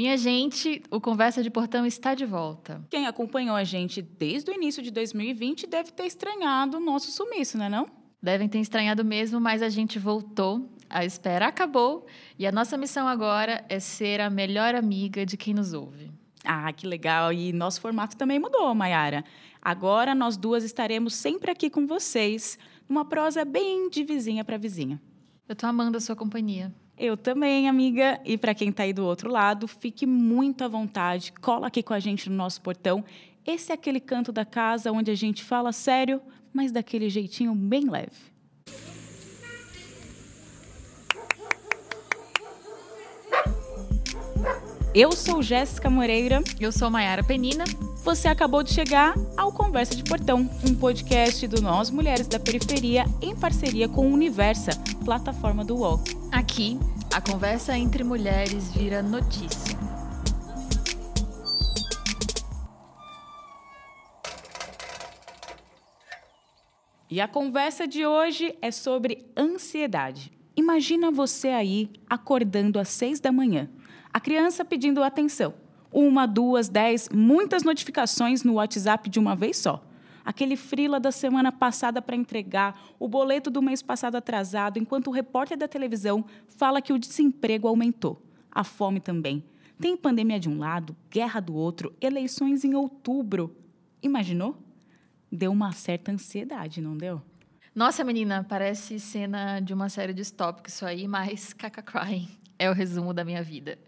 Minha gente, o Conversa de Portão está de volta. Quem acompanhou a gente desde o início de 2020 deve ter estranhado o nosso sumiço, não é não? Devem ter estranhado mesmo, mas a gente voltou. A espera acabou e a nossa missão agora é ser a melhor amiga de quem nos ouve. Ah, que legal! E nosso formato também mudou, Mayara. Agora nós duas estaremos sempre aqui com vocês, numa prosa bem de vizinha para vizinha. Eu tô amando a sua companhia. Eu também, amiga. E para quem está aí do outro lado, fique muito à vontade, cola aqui com a gente no nosso portão. Esse é aquele canto da casa onde a gente fala sério, mas daquele jeitinho bem leve. Eu sou Jéssica Moreira. Eu sou Maiara Penina. Você acabou de chegar ao Conversa de Portão, um podcast do Nós Mulheres da Periferia em parceria com o Universa, plataforma do UOL. Aqui, a conversa entre mulheres vira notícia. E a conversa de hoje é sobre ansiedade. Imagina você aí acordando às seis da manhã, a criança pedindo atenção. Uma, duas, dez, muitas notificações no WhatsApp de uma vez só. Aquele frila da semana passada para entregar, o boleto do mês passado atrasado, enquanto o repórter da televisão fala que o desemprego aumentou. A fome também. Tem pandemia de um lado, guerra do outro, eleições em outubro. Imaginou? deu uma certa ansiedade, não deu? Nossa, menina, parece cena de uma série distópica isso aí, mas caca crying é o resumo da minha vida.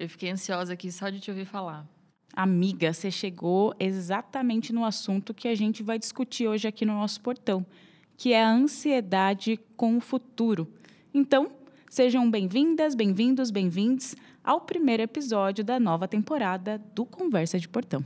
Eu fiquei ansiosa aqui só de te ouvir falar. Amiga, você chegou exatamente no assunto que a gente vai discutir hoje aqui no nosso portão, que é a ansiedade com o futuro. Então, sejam bem-vindas, bem-vindos, bem-vindos ao primeiro episódio da nova temporada do Conversa de Portão.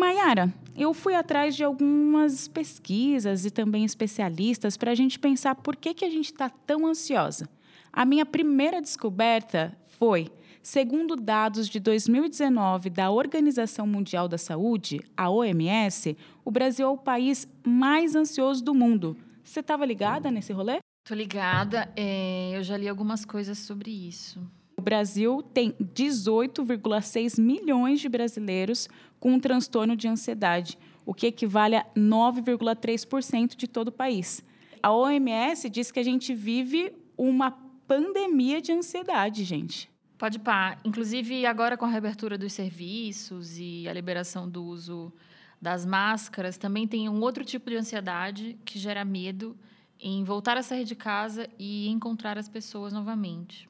Mayara, eu fui atrás de algumas pesquisas e também especialistas para a gente pensar por que, que a gente está tão ansiosa. A minha primeira descoberta foi, segundo dados de 2019 da Organização Mundial da Saúde, a OMS, o Brasil é o país mais ansioso do mundo. Você estava ligada nesse rolê? Tô ligada. É, eu já li algumas coisas sobre isso. O Brasil tem 18,6 milhões de brasileiros com um transtorno de ansiedade, o que equivale a 9,3% de todo o país. A OMS diz que a gente vive uma pandemia de ansiedade, gente. Pode pá. Inclusive, agora com a reabertura dos serviços e a liberação do uso das máscaras, também tem um outro tipo de ansiedade que gera medo em voltar a sair de casa e encontrar as pessoas novamente.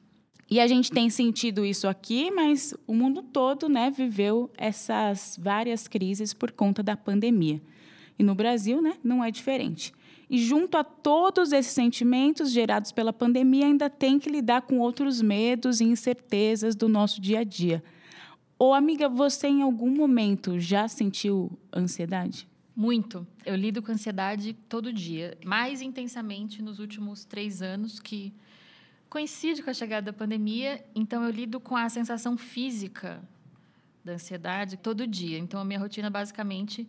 E a gente tem sentido isso aqui, mas o mundo todo né, viveu essas várias crises por conta da pandemia. E no Brasil né, não é diferente. E junto a todos esses sentimentos gerados pela pandemia, ainda tem que lidar com outros medos e incertezas do nosso dia a dia. Ô, amiga, você em algum momento já sentiu ansiedade? Muito. Eu lido com ansiedade todo dia, mais intensamente nos últimos três anos que coincide com a chegada da pandemia, então eu lido com a sensação física da ansiedade todo dia. Então a minha rotina basicamente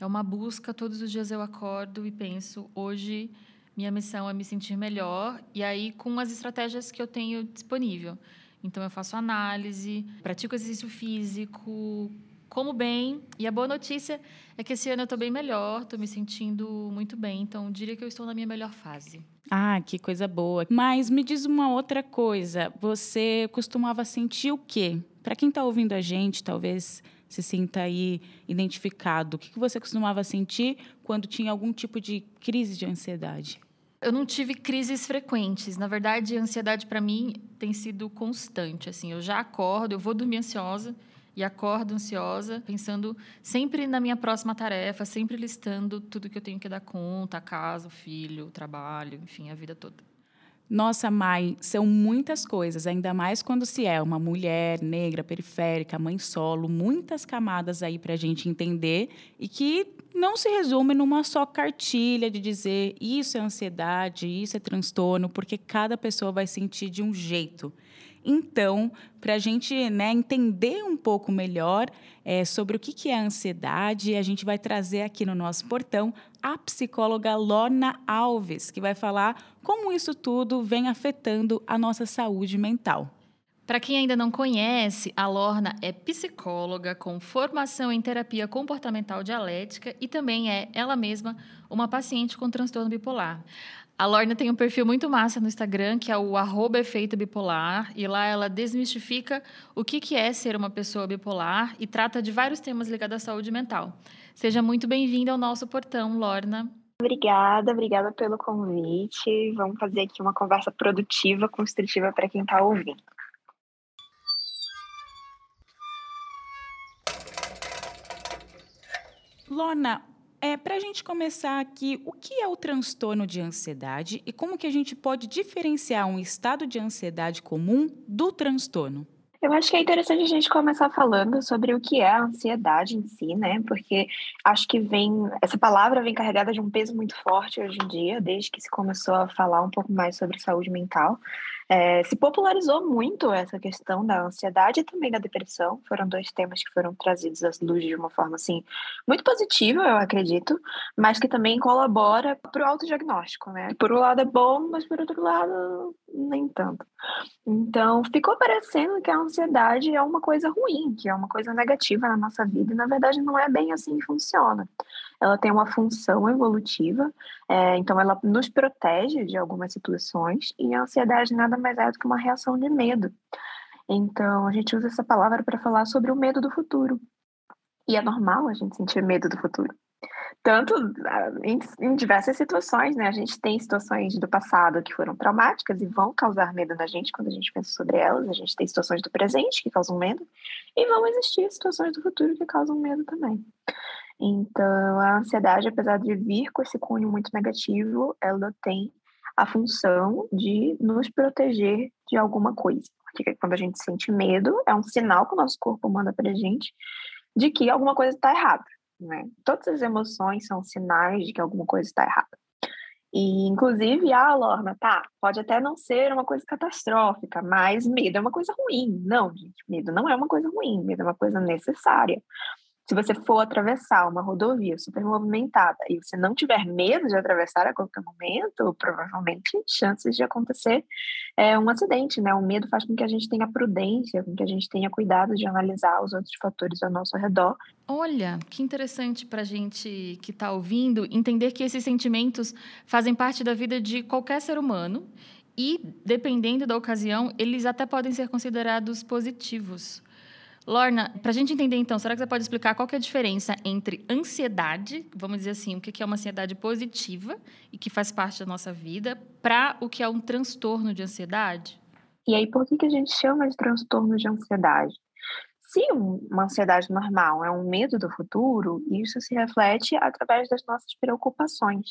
é uma busca, todos os dias eu acordo e penso, hoje minha missão é me sentir melhor e aí com as estratégias que eu tenho disponível. Então eu faço análise, pratico exercício físico, como bem. E a boa notícia é que esse ano eu estou bem melhor, estou me sentindo muito bem. Então, diria que eu estou na minha melhor fase. Ah, que coisa boa. Mas me diz uma outra coisa. Você costumava sentir o quê? Para quem está ouvindo a gente, talvez se sinta aí identificado. O que você costumava sentir quando tinha algum tipo de crise de ansiedade? Eu não tive crises frequentes. Na verdade, a ansiedade para mim tem sido constante. Assim, eu já acordo, eu vou dormir ansiosa e acordo ansiosa, pensando sempre na minha próxima tarefa, sempre listando tudo que eu tenho que dar conta, a casa, o filho, o trabalho, enfim, a vida toda. Nossa, mãe, são muitas coisas, ainda mais quando se é uma mulher negra, periférica, mãe solo, muitas camadas aí para a gente entender e que não se resume numa só cartilha de dizer isso é ansiedade, isso é transtorno, porque cada pessoa vai sentir de um jeito. Então, para a gente né, entender um pouco melhor é, sobre o que, que é a ansiedade, a gente vai trazer aqui no nosso portão a psicóloga Lorna Alves, que vai falar como isso tudo vem afetando a nossa saúde mental. Para quem ainda não conhece, a Lorna é psicóloga com formação em terapia comportamental dialética e também é ela mesma uma paciente com transtorno bipolar. A Lorna tem um perfil muito massa no Instagram, que é o arroba efeito bipolar, e lá ela desmistifica o que, que é ser uma pessoa bipolar e trata de vários temas ligados à saúde mental. Seja muito bem-vinda ao nosso portão, Lorna. Obrigada, obrigada pelo convite. Vamos fazer aqui uma conversa produtiva, construtiva para quem está ouvindo. Lorna, é, para a gente começar aqui, o que é o transtorno de ansiedade e como que a gente pode diferenciar um estado de ansiedade comum do transtorno? Eu acho que é interessante a gente começar falando sobre o que é a ansiedade em si, né? Porque acho que vem essa palavra vem carregada de um peso muito forte hoje em dia, desde que se começou a falar um pouco mais sobre saúde mental. É, se popularizou muito essa questão da ansiedade e também da depressão. Foram dois temas que foram trazidos à luz de uma forma assim muito positiva, eu acredito, mas que também colabora para o autodiagnóstico, né? Por um lado é bom, mas por outro lado nem tanto. Então ficou parecendo que a ansiedade é uma coisa ruim, que é uma coisa negativa na nossa vida e na verdade não é bem assim que funciona ela tem uma função evolutiva, é, então ela nos protege de algumas situações, e a ansiedade nada mais é do que uma reação de medo. Então, a gente usa essa palavra para falar sobre o medo do futuro. E é normal a gente sentir medo do futuro. Tanto ah, em, em, diversas situações, né? A gente tem situações do passado que foram traumáticas e vão causar medo na gente quando a gente pensa sobre elas. A gente tem situações do presente que causam medo e vão existir situações do futuro que causam medo também. Então, a ansiedade, apesar de vir com esse cunho muito negativo, ela tem a função de nos proteger de alguma coisa. Porque quando a gente sente medo, é um sinal que o nosso corpo manda para a gente de que alguma coisa está errada. Né? Todas as emoções são sinais de que alguma coisa está errada. E, inclusive, ah, Lorna, tá, pode até não ser uma coisa catastrófica, mas medo é uma coisa ruim. Não, gente, medo não é uma coisa ruim, medo é uma coisa necessária. Se você for atravessar uma rodovia super movimentada e você não tiver medo de atravessar a qualquer momento, provavelmente chances de acontecer é, um acidente, né? O medo faz com que a gente tenha prudência, com que a gente tenha cuidado de analisar os outros fatores ao nosso redor. Olha, que interessante para a gente que está ouvindo entender que esses sentimentos fazem parte da vida de qualquer ser humano e, dependendo da ocasião, eles até podem ser considerados positivos. Lorna, para a gente entender então, será que você pode explicar qual é a diferença entre ansiedade, vamos dizer assim, o que é uma ansiedade positiva e que faz parte da nossa vida, para o que é um transtorno de ansiedade? E aí, por que, que a gente chama de transtorno de ansiedade? Se uma ansiedade normal é um medo do futuro, isso se reflete através das nossas preocupações.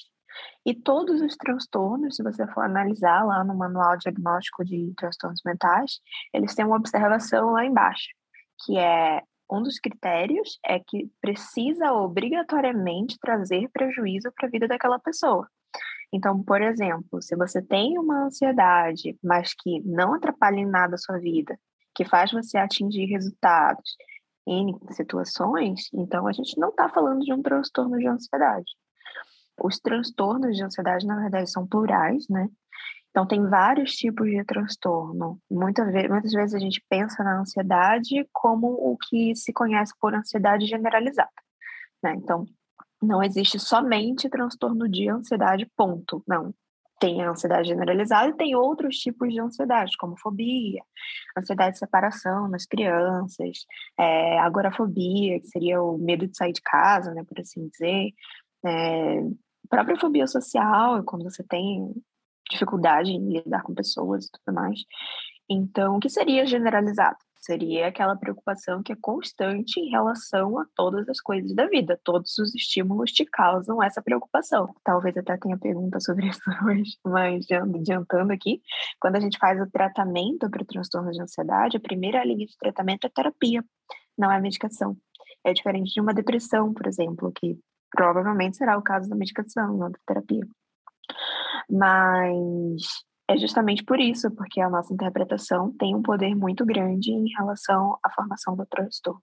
E todos os transtornos, se você for analisar lá no manual diagnóstico de transtornos mentais, eles têm uma observação lá embaixo que é um dos critérios é que precisa obrigatoriamente trazer prejuízo para a vida daquela pessoa. Então, por exemplo, se você tem uma ansiedade, mas que não atrapalha em nada a sua vida, que faz você atingir resultados em situações, então a gente não está falando de um transtorno de ansiedade. Os transtornos de ansiedade, na verdade, são plurais, né? Então, tem vários tipos de transtorno. Muita muitas vezes a gente pensa na ansiedade como o que se conhece por ansiedade generalizada. Né? Então, não existe somente transtorno de ansiedade, ponto. Não. Tem a ansiedade generalizada e tem outros tipos de ansiedade, como fobia, ansiedade de separação nas crianças, é, agorafobia, que seria o medo de sair de casa, né, por assim dizer. É, própria fobia social, quando você tem dificuldade em lidar com pessoas e tudo mais. Então, o que seria generalizado? Seria aquela preocupação que é constante em relação a todas as coisas da vida. Todos os estímulos te causam essa preocupação. Talvez até tenha pergunta sobre isso hoje, mas adiantando aqui, quando a gente faz o tratamento para o transtorno de ansiedade, a primeira linha de tratamento é terapia, não é medicação. É diferente de uma depressão, por exemplo, que provavelmente será o caso da medicação, não da terapia. Mas é justamente por isso, porque a nossa interpretação tem um poder muito grande em relação à formação do transtorno.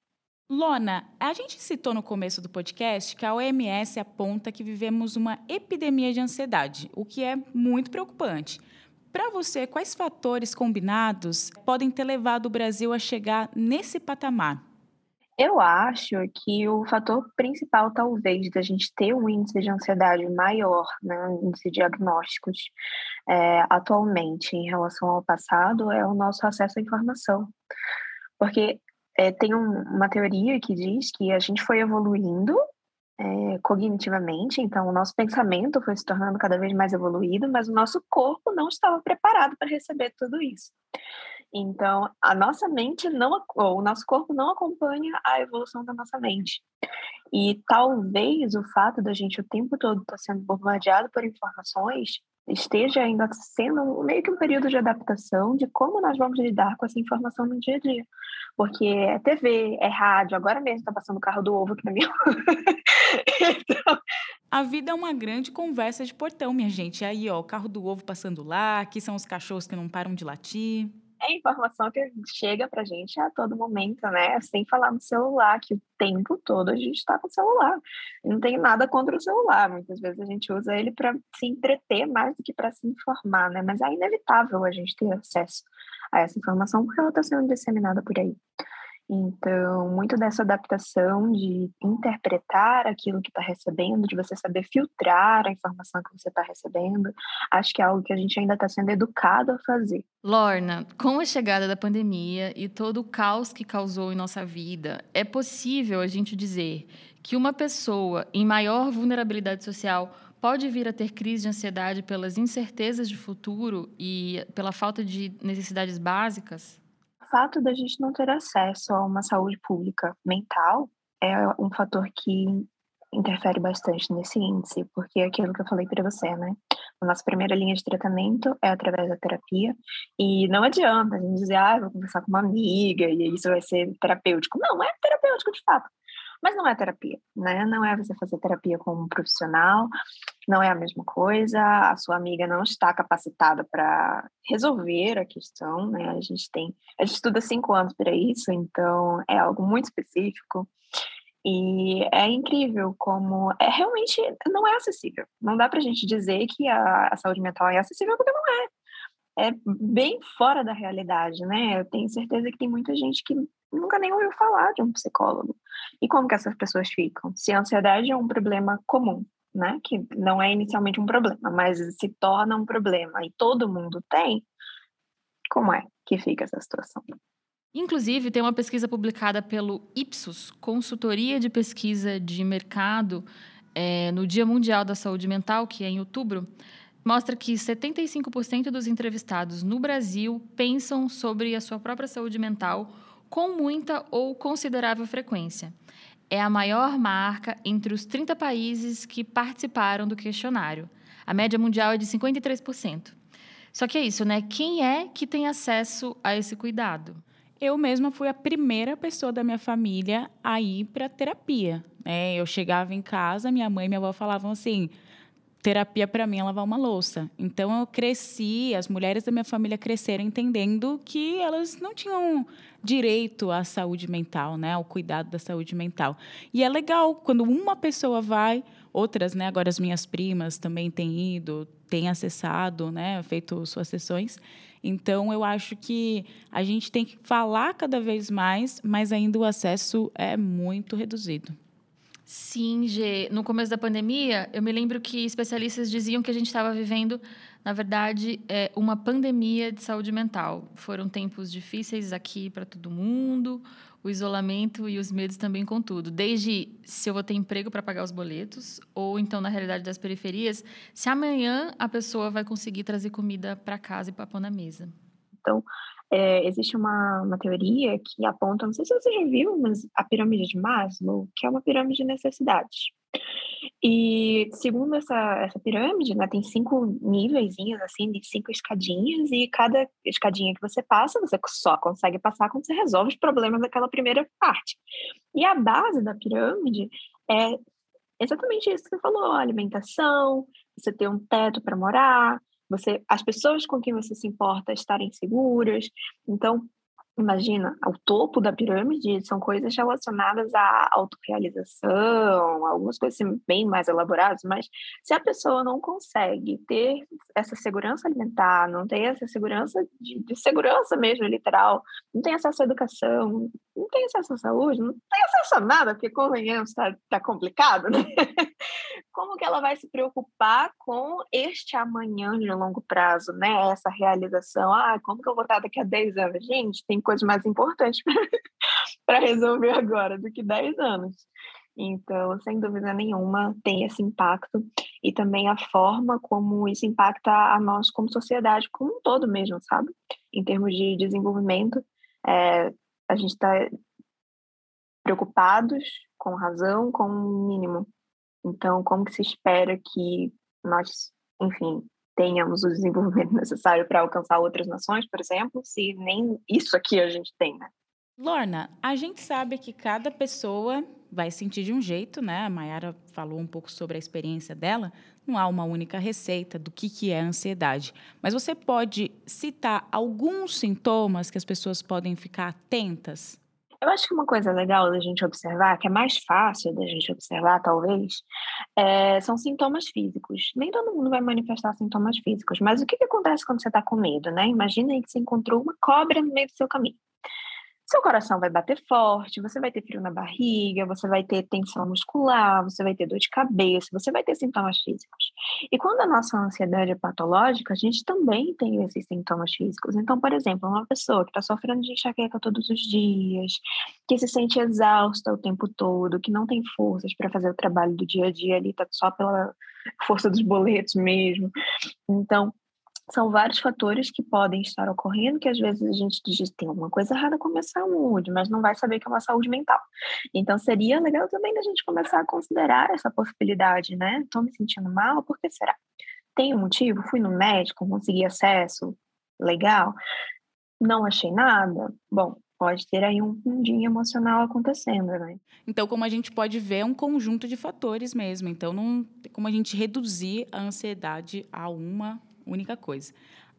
Lona, a gente citou no começo do podcast que a OMS aponta que vivemos uma epidemia de ansiedade, o que é muito preocupante. Para você, quais fatores combinados podem ter levado o Brasil a chegar nesse patamar? Eu acho que o fator principal, talvez, da gente ter um índice de ansiedade maior, né, um índice de diagnósticos, é, atualmente em relação ao passado, é o nosso acesso à informação. Porque é, tem um, uma teoria que diz que a gente foi evoluindo é, cognitivamente, então o nosso pensamento foi se tornando cada vez mais evoluído, mas o nosso corpo não estava preparado para receber tudo isso. Então, a nossa mente não, ou o nosso corpo não acompanha a evolução da nossa mente. E talvez o fato da gente o tempo todo estar tá sendo bombardeado por informações esteja ainda sendo meio que um período de adaptação de como nós vamos lidar com essa informação no dia a dia. Porque é TV, é rádio, agora mesmo está passando o carro do ovo aqui na minha então... A vida é uma grande conversa de portão, minha gente. Aí, ó, o carro do ovo passando lá, aqui são os cachorros que não param de latir é informação que chega para a gente a todo momento, né? Sem falar no celular, que o tempo todo a gente está com o celular. Não tem nada contra o celular, muitas vezes a gente usa ele para se entreter mais do que para se informar, né? Mas é inevitável a gente ter acesso a essa informação porque ela está sendo disseminada por aí. Então, muito dessa adaptação de interpretar aquilo que está recebendo, de você saber filtrar a informação que você está recebendo, acho que é algo que a gente ainda está sendo educado a fazer. Lorna, com a chegada da pandemia e todo o caos que causou em nossa vida, é possível a gente dizer que uma pessoa em maior vulnerabilidade social pode vir a ter crise de ansiedade pelas incertezas de futuro e pela falta de necessidades básicas? Fato da gente não ter acesso a uma saúde pública mental é um fator que interfere bastante nesse índice, porque é aquilo que eu falei para você, né? A nossa primeira linha de tratamento é através da terapia, e não adianta a gente dizer, ah, vou conversar com uma amiga e isso vai ser terapêutico. Não, é terapêutico de fato. Mas não é terapia, né? Não é você fazer terapia com um profissional, não é a mesma coisa, a sua amiga não está capacitada para resolver a questão, né? A gente tem, a gente estuda cinco anos para isso, então é algo muito específico. E é incrível como é realmente não é acessível. Não dá para a gente dizer que a, a saúde mental é acessível porque não é é bem fora da realidade, né? Eu tenho certeza que tem muita gente que nunca nem ouviu falar de um psicólogo. E como que essas pessoas ficam? Se a ansiedade é um problema comum, né? Que não é inicialmente um problema, mas se torna um problema e todo mundo tem, como é que fica essa situação? Inclusive, tem uma pesquisa publicada pelo Ipsos, Consultoria de Pesquisa de Mercado, é, no Dia Mundial da Saúde Mental, que é em outubro, mostra que 75% dos entrevistados no Brasil pensam sobre a sua própria saúde mental com muita ou considerável frequência. É a maior marca entre os 30 países que participaram do questionário. A média mundial é de 53%. Só que é isso, né? Quem é que tem acesso a esse cuidado? Eu mesma fui a primeira pessoa da minha família a ir para terapia. É, eu chegava em casa, minha mãe e minha avó falavam assim: terapia para mim é lavar uma louça. Então eu cresci, as mulheres da minha família cresceram entendendo que elas não tinham direito à saúde mental, né, ao cuidado da saúde mental. E é legal quando uma pessoa vai, outras, né, agora as minhas primas também têm ido, têm acessado, né, feito suas sessões. Então eu acho que a gente tem que falar cada vez mais, mas ainda o acesso é muito reduzido. Sim, Gê. No começo da pandemia, eu me lembro que especialistas diziam que a gente estava vivendo, na verdade, é, uma pandemia de saúde mental. Foram tempos difíceis aqui para todo mundo, o isolamento e os medos também com tudo. Desde se eu vou ter emprego para pagar os boletos, ou então, na realidade das periferias, se amanhã a pessoa vai conseguir trazer comida para casa e pôr na mesa. Então, é, existe uma, uma teoria que aponta, não sei se você já viu, mas a pirâmide de Maslow, que é uma pirâmide de necessidades. E segundo essa, essa pirâmide, né, tem cinco níveis, assim, cinco escadinhas, e cada escadinha que você passa, você só consegue passar quando você resolve os problemas daquela primeira parte. E a base da pirâmide é exatamente isso que você falou: alimentação, você ter um teto para morar, você, as pessoas com quem você se importa estarem seguras. Então, imagina, o topo da pirâmide são coisas relacionadas à autorrealização, algumas coisas assim, bem mais elaboradas, mas se a pessoa não consegue ter essa segurança alimentar, não tem essa segurança de, de segurança mesmo, literal, não tem acesso à educação, não tem acesso à saúde, não tem acesso a nada, porque convenhamos, está tá complicado, né? Ela vai se preocupar com este amanhã de longo prazo, né? Essa realização, ah, como que eu vou estar daqui a 10 anos? Gente, tem coisas mais importantes para resolver agora do que 10 anos. Então, sem dúvida nenhuma, tem esse impacto e também a forma como isso impacta a nós como sociedade como um todo mesmo, sabe? Em termos de desenvolvimento, é, a gente está preocupados com razão, com o mínimo. Então, como que se espera que nós, enfim, tenhamos o desenvolvimento necessário para alcançar outras nações, por exemplo, se nem isso aqui a gente tem, né? Lorna, a gente sabe que cada pessoa vai sentir de um jeito, né? A Mayara falou um pouco sobre a experiência dela. Não há uma única receita do que, que é ansiedade. Mas você pode citar alguns sintomas que as pessoas podem ficar atentas? Eu acho que uma coisa legal da gente observar, que é mais fácil da gente observar, talvez, é, são sintomas físicos. Nem todo mundo vai manifestar sintomas físicos, mas o que, que acontece quando você está com medo, né? Imagina aí que você encontrou uma cobra no meio do seu caminho. Seu coração vai bater forte, você vai ter frio na barriga, você vai ter tensão muscular, você vai ter dor de cabeça, você vai ter sintomas físicos. E quando a nossa ansiedade é patológica, a gente também tem esses sintomas físicos. Então, por exemplo, uma pessoa que está sofrendo de enxaqueca todos os dias, que se sente exausta o tempo todo, que não tem forças para fazer o trabalho do dia a dia ali, está só pela força dos boletos mesmo. Então, são vários fatores que podem estar ocorrendo que às vezes a gente diz tem alguma coisa errada com a minha saúde, mas não vai saber que é uma saúde mental. Então seria legal também da gente começar a considerar essa possibilidade, né? Estou me sentindo mal, por que será? Tem um motivo? Fui no médico, consegui acesso? Legal. Não achei nada? Bom, pode ter aí um fundinho emocional acontecendo, né? Então, como a gente pode ver, é um conjunto de fatores mesmo. Então, não tem como a gente reduzir a ansiedade a uma única coisa.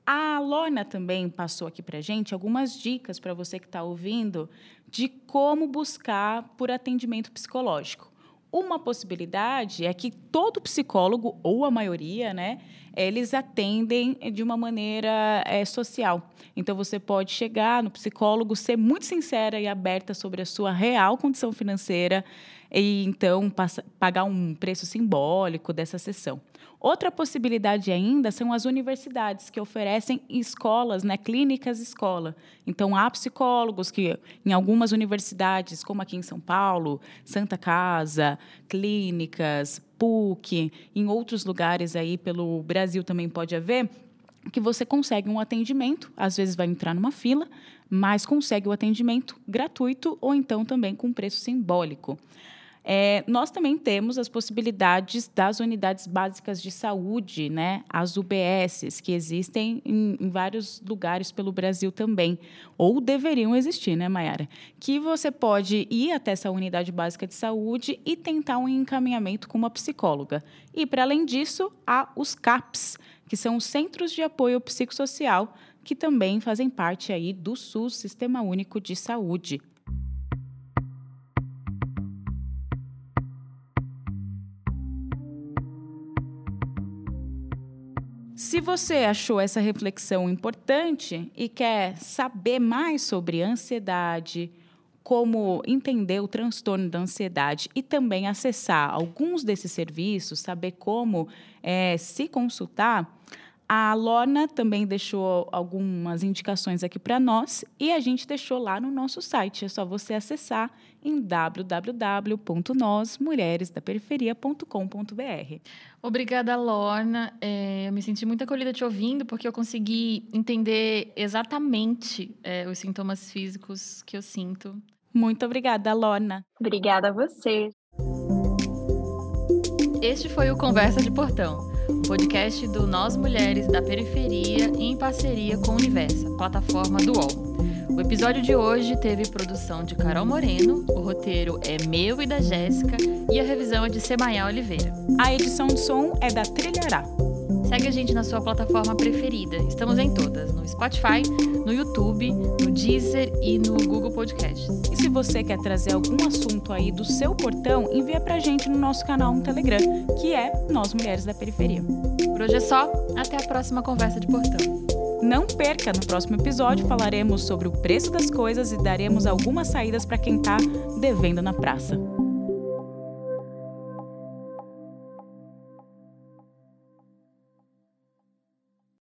A Lorna também passou aqui para gente algumas dicas para você que está ouvindo de como buscar por atendimento psicológico. Uma possibilidade é que todo psicólogo, ou a maioria, né, eles atendem de uma maneira é, social. Então, você pode chegar no psicólogo, ser muito sincera e aberta sobre a sua real condição financeira e, então, passa, pagar um preço simbólico dessa sessão. Outra possibilidade ainda são as universidades, que oferecem escolas, né, clínicas escola. Então, há psicólogos que, em algumas universidades, como aqui em São Paulo, Santa Casa, clínicas, PUC, em outros lugares aí pelo Brasil também pode haver, que você consegue um atendimento, às vezes vai entrar numa fila, mas consegue o atendimento gratuito ou então também com preço simbólico. É, nós também temos as possibilidades das unidades básicas de saúde, né, as UBSs, que existem em, em vários lugares pelo Brasil também, ou deveriam existir, né, Mayara? Que você pode ir até essa unidade básica de saúde e tentar um encaminhamento com uma psicóloga. E, para além disso, há os CAPs, que são os Centros de Apoio Psicossocial, que também fazem parte aí do SUS, Sistema Único de Saúde. Se você achou essa reflexão importante e quer saber mais sobre ansiedade, como entender o transtorno da ansiedade e também acessar alguns desses serviços, saber como é, se consultar, a Lorna também deixou algumas indicações aqui para nós e a gente deixou lá no nosso site. É só você acessar em www.nosmulheresdaperiferia.com.br. Obrigada, Lorna. É, eu me senti muito acolhida te ouvindo porque eu consegui entender exatamente é, os sintomas físicos que eu sinto. Muito obrigada, Lorna. Obrigada a você. Este foi o Conversa de Portão podcast do Nós Mulheres da Periferia em parceria com Universa, plataforma do UOL. O episódio de hoje teve produção de Carol Moreno, o roteiro é meu e da Jéssica e a revisão é de Semaia Oliveira. A edição de som é da Trilhará. Segue a gente na sua plataforma preferida. Estamos em todas: no Spotify, no YouTube, no Deezer e no Google Podcasts. E se você quer trazer algum assunto aí do seu portão, envia pra gente no nosso canal no Telegram, que é Nós Mulheres da Periferia. Por hoje é só. Até a próxima conversa de portão. Não perca, no próximo episódio falaremos sobre o preço das coisas e daremos algumas saídas para quem está devendo na praça.